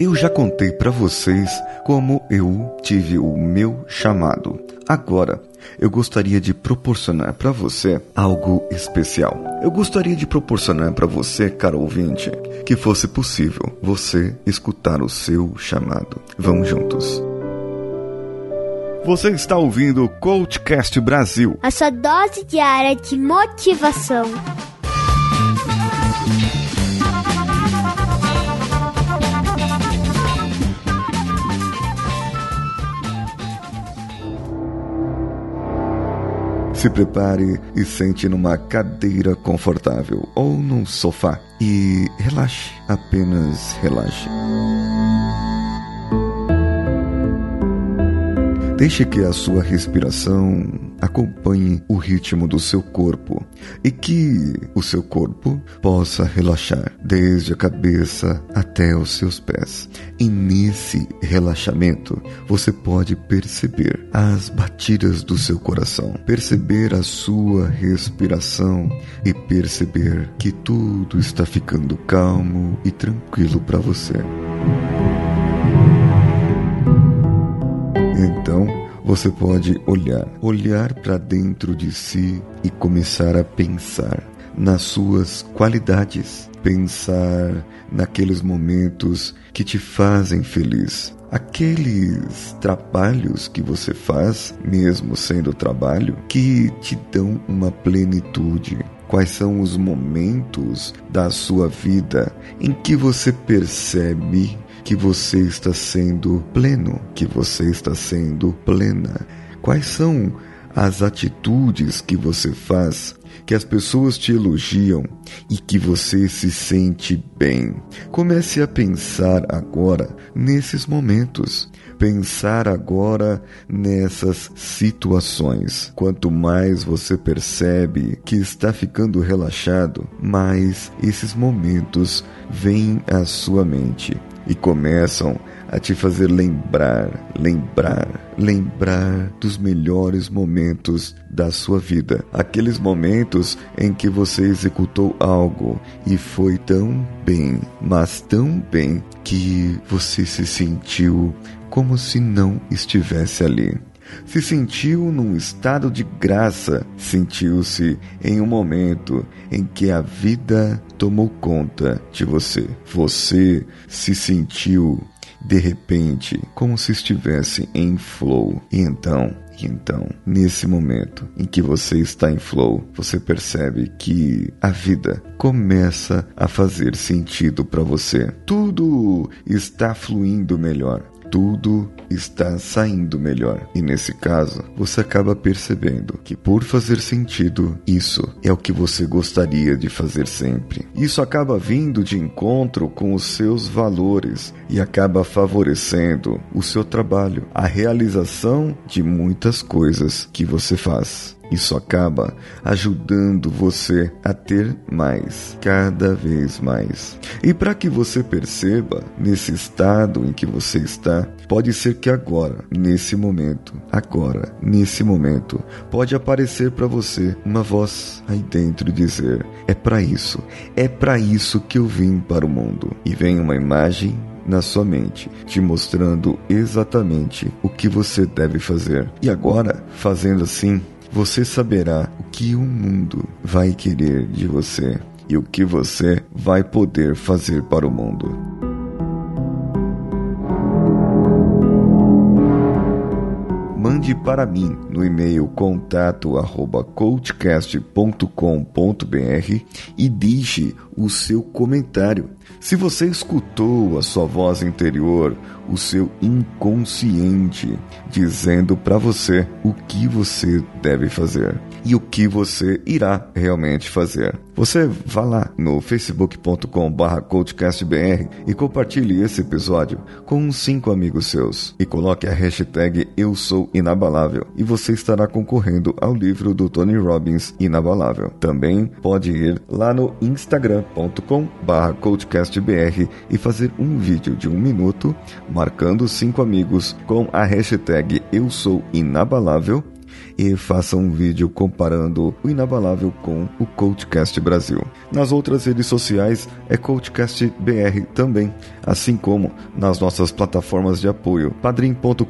Eu já contei para vocês como eu tive o meu chamado. Agora, eu gostaria de proporcionar para você algo especial. Eu gostaria de proporcionar para você, caro ouvinte, que fosse possível você escutar o seu chamado. Vamos juntos. Você está ouvindo o Coachcast Brasil. A sua dose diária de motivação. Se prepare e sente numa cadeira confortável ou num sofá e relaxe, apenas relaxe. Deixe que a sua respiração acompanhe o ritmo do seu corpo e que o seu corpo possa relaxar desde a cabeça até os seus pés. E nesse relaxamento você pode perceber as batidas do seu coração, perceber a sua respiração e perceber que tudo está ficando calmo e tranquilo para você. Você pode olhar, olhar para dentro de si e começar a pensar nas suas qualidades, pensar naqueles momentos que te fazem feliz, aqueles trabalhos que você faz, mesmo sendo trabalho, que te dão uma plenitude. Quais são os momentos da sua vida em que você percebe que você está sendo pleno, que você está sendo plena? Quais são as atitudes que você faz que as pessoas te elogiam e que você se sente bem? Comece a pensar agora nesses momentos. Pensar agora nessas situações. Quanto mais você percebe que está ficando relaxado, mais esses momentos vêm à sua mente e começam a te fazer lembrar, lembrar, lembrar dos melhores momentos da sua vida. Aqueles momentos em que você executou algo e foi tão bem, mas tão bem que você se sentiu como se não estivesse ali. Se sentiu num estado de graça, sentiu-se em um momento em que a vida tomou conta de você. Você se sentiu de repente como se estivesse em flow. E então, e então, nesse momento em que você está em flow, você percebe que a vida começa a fazer sentido para você. Tudo está fluindo melhor tudo está saindo melhor. E nesse caso, você acaba percebendo que por fazer sentido, isso é o que você gostaria de fazer sempre. Isso acaba vindo de encontro com os seus valores e acaba favorecendo o seu trabalho, a realização de muitas coisas que você faz. Isso acaba ajudando você a ter mais, cada vez mais. E para que você perceba nesse estado em que você está, pode ser que agora, nesse momento, agora, nesse momento, pode aparecer para você uma voz aí dentro dizer: é para isso, é para isso que eu vim para o mundo. E vem uma imagem na sua mente, te mostrando exatamente o que você deve fazer. E agora, fazendo assim, você saberá o que o mundo vai querer de você e o que você vai poder fazer para o mundo. Mande para mim no e-mail contato@coachcast.com.br e deixe o seu comentário. Se você escutou a sua voz interior, o seu inconsciente dizendo para você o que você deve fazer e o que você irá realmente fazer. Você vá lá no facebook.com/coachcastbr e compartilhe esse episódio com uns cinco amigos seus e coloque a hashtag Eu Sou Inabalável e você estará concorrendo ao livro do Tony Robbins Inabalável. Também pode ir lá no instagram.com/coachcastbr e fazer um vídeo de um minuto marcando cinco amigos com a hashtag Eu Sou Inabalável e faça um vídeo comparando o Inabalável com o Coachcast Brasil. Nas outras redes sociais é Coachcast BR também, assim como nas nossas plataformas de apoio padrim.com.br,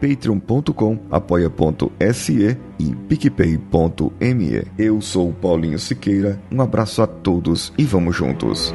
patreon.com, apoia.se e picpay.me. Eu sou Paulinho Siqueira, um abraço a todos e vamos juntos.